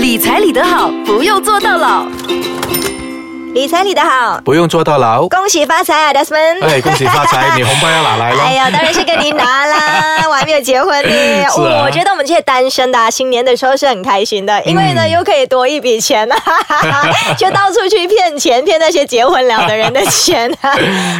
理财理得好，不用做到老。理财理得好，不用坐到老。恭喜发财啊，Desmond！哎，恭喜发财！你红包要哪来了？哎呀，当然是跟你拿啦，我还没有结婚呢。我觉得我们这些单身的、啊，新年的时候是很开心的，因为呢、嗯又可以多一笔钱啊，就到处去骗钱，骗那些结婚了的人的钱啊。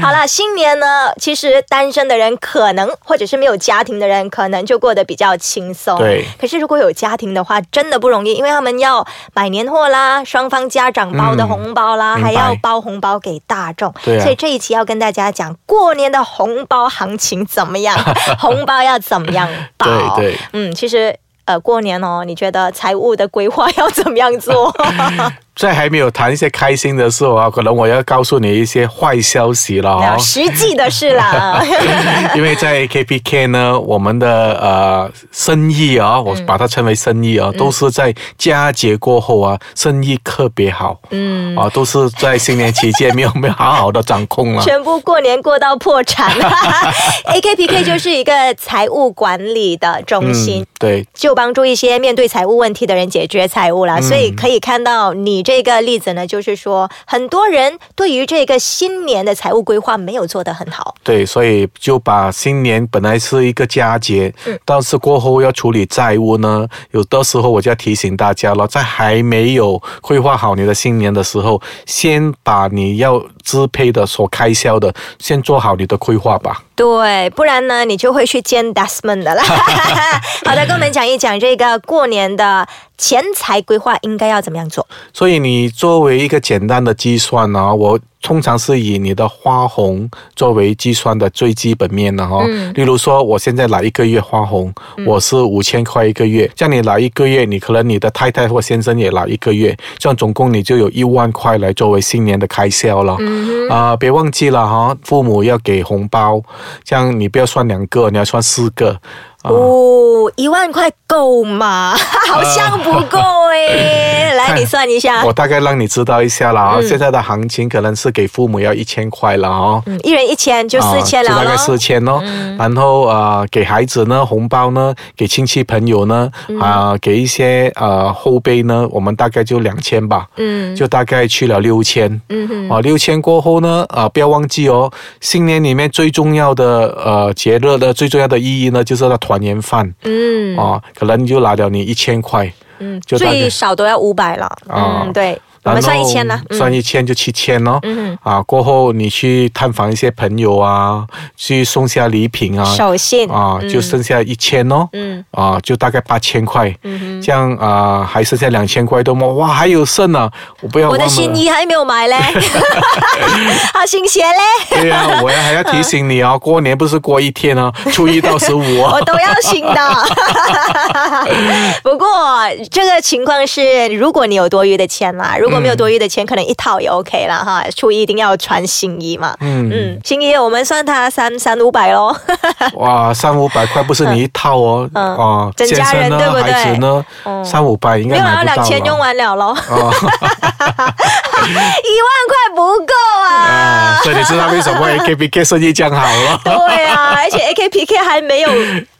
好了，新年呢，其实单身的人可能，或者是没有家庭的人，可能就过得比较轻松。对可是如果有家庭的话，真的不容易，因为他们要买年货啦，双方家长包的嗯红包啦，还要包红包给大众。对啊所以这一期要跟大家讲过年的红包行情怎么样，红包要怎么样包。对对嗯，其实。呃，过年哦，你觉得财务的规划要怎么样做？在还没有谈一些开心的时候啊，可能我要告诉你一些坏消息了哦。实际的事啦。因为在 KPK 呢，我们的呃生意啊，我把它称为生意啊，都是在佳节过后啊，生意特别好。嗯，啊，都是在新年期间没有没有好好的掌控了。全部过年过到破产。AKPK 就是一个财务管理的中心。嗯，对，就帮助一些面对财务问题的人解决财务啦，嗯所以可以看到你这个例子呢，就是说很多人对于这个新年的财务规划没有做得很好。对，所以就把新年本来是一个佳节，嗯但是过后要处理债务呢，有的时候我就要提醒大家了，在还没有规划好你的新年的时候，先把你要支配的所开销的，先做好你的规划吧。对，不然呢，你就会去见 Desmond 的啦。好的，跟我们讲一讲这个过年的钱财规划应该要怎么样做。所以你作为一个简单的计算呢、我通常是以你的花红作为计算的最基本面的哈、嗯例如说，我现在拿一个月花红，我是五千块一个月，这样你拿一个月，你可能你的太太或先生也拿一个月，这样总共你就有一万块来作为新年的开销了。嗯啊、别忘记了哈，父母要给红包，这样你不要算两个，你要算四个。啊哦，一万块够吗？好像不够诶。来，你算一下我，大概让你知道一下了啊、嗯现在的行情可能是给父母要一千块了哦。嗯，一人一千就四千了就大概四千哦。然后呃，给孩子呢红包呢，给亲戚朋友呢，啊、给一些呃后辈呢，我们大概就两千吧。嗯就大概去了六千，嗯哼啊，六千过后呢，啊，不要忘记哦，新年里面最重要的呃节日的最重要的意义呢，就是那团圆饭嗯啊，可能就拿掉你一千块，嗯，就最少都要五百了。啊嗯，对，我们算一千啦。嗯算一千就七千哦。嗯啊，过后你去探访一些朋友啊，去送下礼品啊，手信啊，就剩下一千哦。嗯啊，就大概八千块，嗯这样啊，还剩下两千块多吗？哇，还有剩啊！我不要，我。的新衣还没有买嘞，好 新鞋嘞，对呀、我要还要提醒你哦，过年不是过一天哦，初一到十五哦。我都要新的。不过这个情况是，如果你有多余的钱啦，如果没有多余的钱，可能一套也 OK 了哈。初一一定要穿新衣嘛。嗯，嗯，新衣我们算它三三五百喽。哇，三五百块不是你一套哦，嗯啊，整家人对不对孩子呢，嗯三五百应该没有两千用。完了喽，哦，一万块不够啊啊，。所以你知道为什么 AKPK 生意这样好了？对啊，而且 AKPK 还没有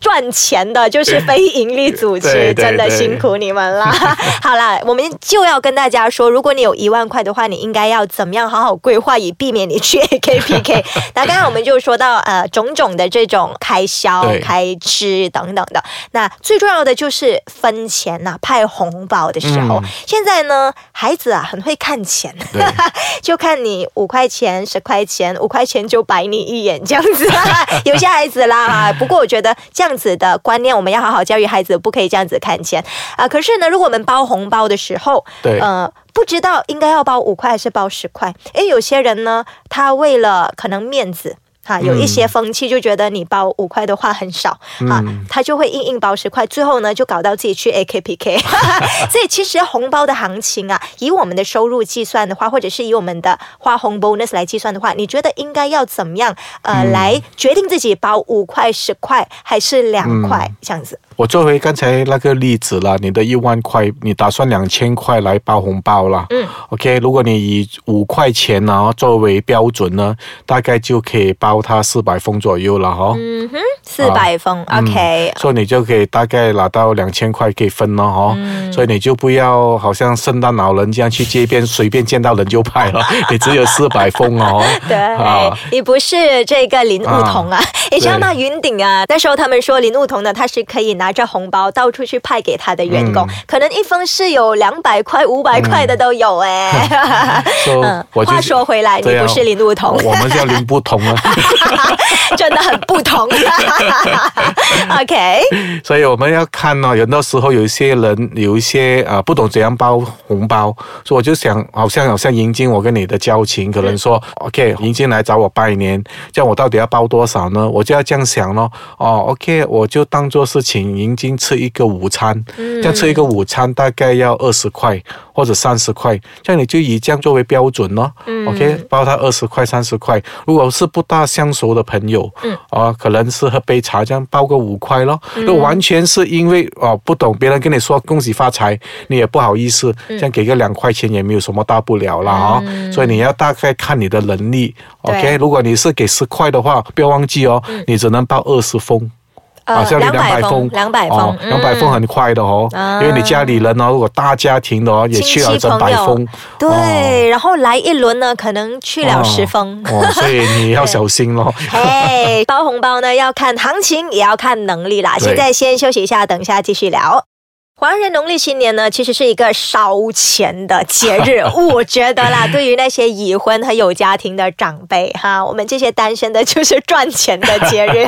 赚钱的，就是非盈利组织，真的辛苦你们啦。好啦，我们就要跟大家说，如果你有一万块的话，你应该要怎么样好好规划，以避免你去 AKPK。那刚刚我们就说到呃种种的这种开销、对开支等等的，那最重要的就是分钱呐、派红包的时候。嗯现在呢，孩子啊很会看钱，就看你五块钱、十块钱，五块钱就白你一眼这样子。有些孩子啦，不过我觉得这样子的观念，我们要好好教育孩子，不可以这样子看钱啊。可是呢，如果我们包红包的时候，对呃。不知道应该要包五块还是包十块？诶，有些人呢，他为了可能面子。哈，有一些风气就觉得你包五块的话很少，啊，他就会硬硬包十块，最后呢就搞到自己去 AKPK。所以其实红包的行情啊，以我们的收入计算的话，或者是以我们的花红 bonus 来计算的话，你觉得应该要怎么样呃、来决定自己包五块、十块还是两块、这样子？我作为刚才那个例子啦，你的一万块，你打算两千块来包红包啦。嗯，OK，如果你以五块钱呢作为标准呢，大概就可以包包他四百封左右了哈。嗯哼，四百封、o k 所以你就可以大概拿到两千块可以分了哈。所以你就不要好像圣诞老人这样去街边随便见到人就派了，你只有四百封哦。对，你不是这个林梧桐啊？你知道吗？云顶啊，那时候他们说林梧桐呢，他是可以拿着红包到处去派给他的员工，可能一封是有两百块、五百块的都有哎。嗯，话说回来，你不是林梧桐，我们叫林不同啊，真的很不同。OK，所以我们要看呢，有的时候有一些人有一些啊不懂怎样包红包，所以我就想，好像好像迎金我跟你的交情，可能说 OK，迎金来找我拜年，这样我到底要包多少呢？我就要这样想咯。哦，OK，我就当做是请迎金吃一个午餐，这样吃一个午餐大概要二十块或者三十块，这样你就以这样作为标准咯。OK，包他二十块三十块，如果是不大相熟的朋友，啊，可能是喝杯茶这样包个五块咯。如果完全是因为哦不懂，别人跟你说恭喜发财，你也不好意思，这样给个两块钱也没有什么大不了了啊。所以你要大概看你的能力。OK，如果你是给十块的话，不要忘记哦，你只能包二十封。啊，像两百封，两百封，两百封很快的哦，因为你家里人哦，如果大家庭的哦，也去了整百封，对，然后来一轮呢，可能去了十封，哦，所以你要小心喽。嘿，包红包呢要看行情，也要看能力啦。现在先休息一下，等一下继续聊。华人农历新年呢，其实是一个烧钱的节日，我觉得啦，对于那些已婚和有家庭的长辈哈，我们这些单身的，就是赚钱的节日。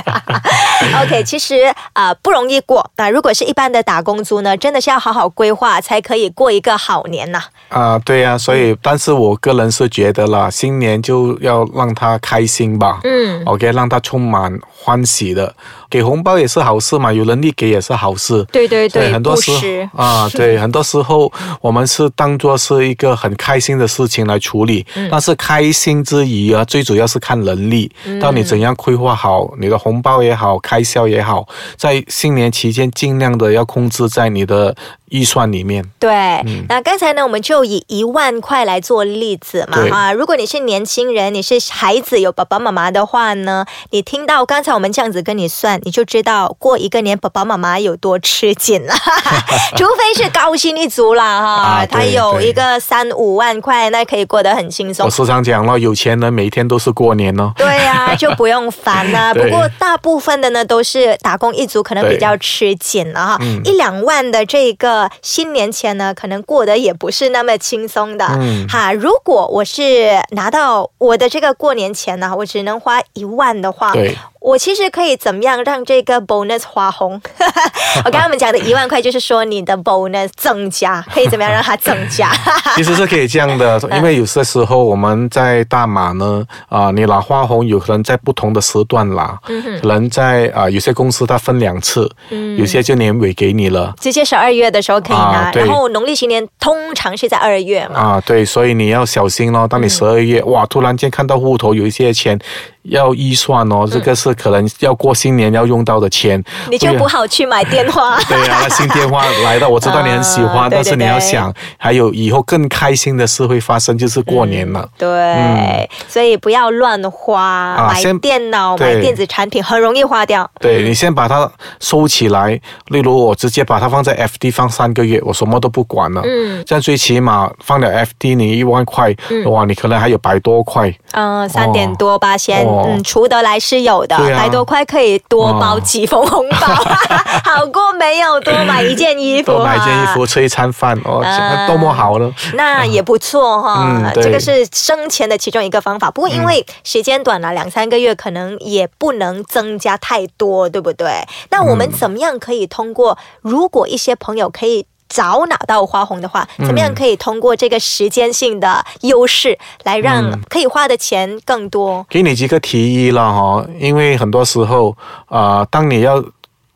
OK，其实啊不容易过。那如果是一般的打工族呢，真的是要好好规划，才可以过一个好年呐。啊，对呀，所以，但是我个人是觉得啦，新年就要让他开心吧。嗯，OK，让他充满欢喜的。给红包也是好事嘛，有能力给也是好事。对对对，很多时候啊，对，很多时候我们是当做是一个很开心的事情来处理。但是开心之余啊，最主要是看能力，到你怎样规划好你的红包也好，开销也好，在新年期间尽量的要控制在你的。预算里面，对，那刚才呢，我们就以一万块来做例子嘛，啊，如果你是年轻人，你是孩子有爸爸妈妈的话呢，你听到刚才我们这样子跟你算，你就知道过一个年爸爸妈妈有多吃紧了，除非是高薪一族啦，哈，他有一个三五万块，那可以过得很轻松。我时常讲了，有钱人每天都是过年哦。对呀，就不用烦了。不过大部分的呢，都是打工一族，可能比较吃紧了哈，一两万的这个。新年前呢，可能过得也不是那么轻松的嗯哈。如果我是拿到我的这个过年钱呢，我只能花一万的话。我其实可以怎么样让这个 bonus 花红？我刚刚我们讲的一万块，就是说你的 bonus 增加，可以怎么样让它增加？其实是可以这样的，因为有些时候我们在大马呢，啊，你拿花红有可能在不同的时段拿，可能在啊有些公司它分两次，嗯有些就年尾给你了，直接十二月的时候可以拿，然后农历新年通常是在二月嘛。啊，对，所以你要小心咯。当你十二月哇，突然间看到户头有一些钱。要预算哦，这个是可能要过新年要用到的钱，你就不好去买电话。对啊，那新电话来的，我知道你很喜欢，但是你要想，还有以后更开心的事会发生，就是过年了。对，所以不要乱花，买电脑、买电子产品很容易花掉。对你先把它收起来，例如我直接把它放在 FD 放三个月，我什么都不管了。嗯，这样最起码放了 FD，你一万块，哇，你可能还有百多块。嗯，三点多八千。嗯，出得来是有的，百多块可以多包几封红包，好过没有多买一件衣服。多买一件衣服，吃一餐饭，哦，多么好呢？那也不错哈，这个是生钱的其中一个方法。不过因为时间短了，两三个月可能也不能增加太多，对不对？那我们怎么样可以通过？如果一些朋友可以。早拿到花红的话，怎么样可以通过这个时间性的优势来让可以花的钱更多？给你几个提议了哈，因为很多时候啊，当你要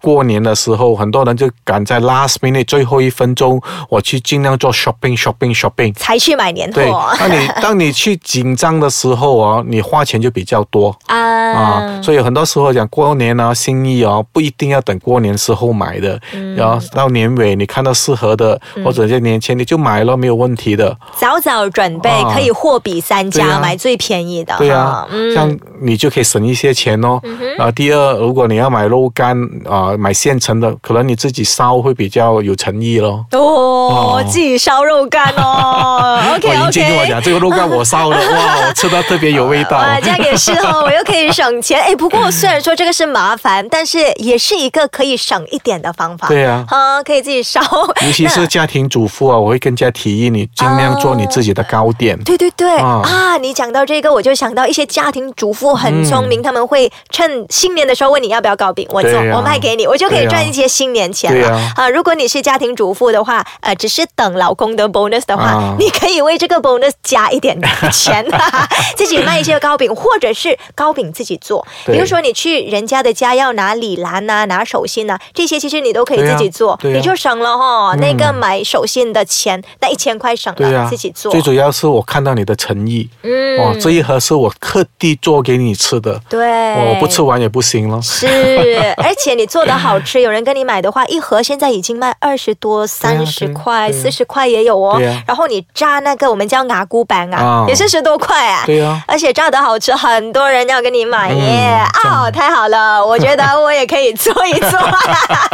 过年的时候，很多人就赶在 last minute 最后一分钟，我去尽量做 shopping shopping shopping。才去买年对，货当你 当你去紧张的时候哦，你花钱就比较多。啊。啊，所以很多时候讲过年啊，心意啊，不一定要等过年时候买的，嗯。然后到年尾你看到适合的，或者在年前你就买了，没有问题的。早早准备，啊。可以货比三家，买最便宜的。对啊、嗯。像你就可以省一些钱哦。然后第二，如果你要买肉干啊、买现成的，可能你自己烧会比较有诚意咯。哦哦，自己烧肉干哦。OK 我已经跟我。讲，这个肉干我烧的，哇，我 吃到特别有味道。哇，这样也是哦，我又可以省钱。哎，不过虽然说这个是麻烦，但是也是一个可以省一点的方法。对呀啊，可以自己烧。尤其是家庭主妇啊，我会更加提议你尽量做你自己的糕点。对对对啊啊！你讲到这个，我就想到一些家庭主妇很聪明，他们会趁新年的时候问你要不要糕饼，我做，我卖给你，我就可以赚一些新年钱了。啊！如果你是家庭主妇的话，呃，只是等老公的 bonus 的话，啊。你可以为这个 bonus 加一点钱，自己卖一些糕饼，或者是糕饼自己做。比如说你去人家的家要拿礼篮呐、拿手信呐、这些其实你都可以自己做，你就省了哈、那个买手信的钱，那一千块省了，自己做。最主要是我看到你的诚意，嗯。哦，这一盒是我特地做给你吃的，对，哦我不吃完也不行了。是，而且你做的好吃，有人跟你买的话，一盒现在已经卖二十多、三十块、四十块也有哦。然后你炸那个我们叫牙菇板啊啊，也是十多块啊。对呀而且炸的好吃，很多人要跟你买耶。嗯哦，太好了，我觉得我也可以做一做，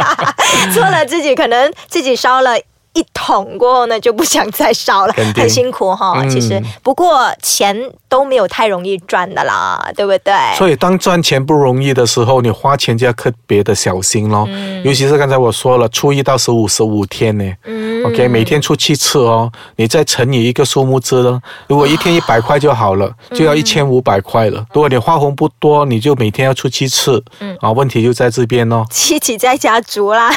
做了自己可能自己烧了。一桶过后呢，就不想再烧了，很辛苦哈。嗯其实，不过钱都没有太容易赚的啦，对不对？所以当赚钱不容易的时候，你花钱就要特别的小心咯。尤其是刚才我说了，初一到十五十五天呢。嗯 OK，每天出七次哦，你再乘以一个数目字呢，如果一天一百块就好了，就要一千五百块了。如果你花红不多，你就每天要出七次，啊，问题就在这边哦。七起在家煮啦，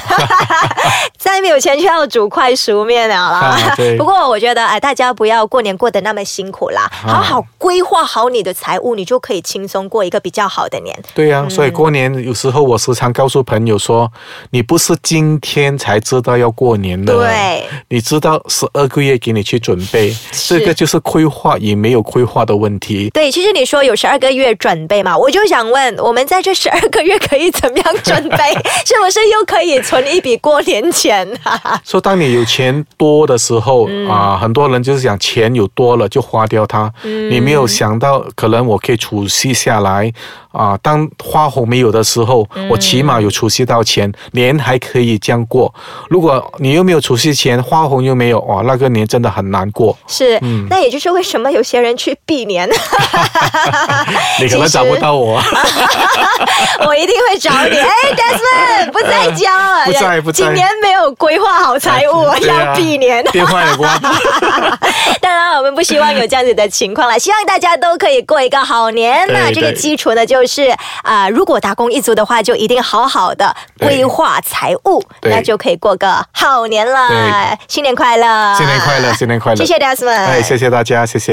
再没有钱就要煮快熟面了啦。啊对。不过我觉得，哎，大家不要过年过得那么辛苦啦，好好规划好你的财务，你就可以轻松过一个比较好的年。对呀、所以过年有时候我时常告诉朋友说，你不是今天才知道要过年的，对，你知道十二个月给你去准备，这个就是规划与没有规划的问题。对，其实你说有十二个月准备嘛，我就想问，我们在这十二个月可以怎么样准备？是不是又可以存一笔过年钱啊？说当你有钱多的时候啊、很多人就是想钱有多了就花掉它，你没有想到可能我可以储蓄下来啊、当花红没有的时候，我起码有储蓄到钱，年还可以这样过。如果你又没有储蓄钱，花红又没有，哇，那个年真的很难过。是，那也就是为什么有些人去避年。你可能找不到我，我一定会找你。哎，Desmond 不在家了，不在不在今年没有规划好财务，啊要避年。电话也挂。当然，我们不希望有这样子的情况了，希望大家都可以过一个好年。对那这个基础呢，就是啊、如果打工一族的话，就一定好好的规划财务，那就可以过个好年了。新年快乐！新年快乐，新年快乐！谢谢 Desmond，哎，谢谢大家，谢谢。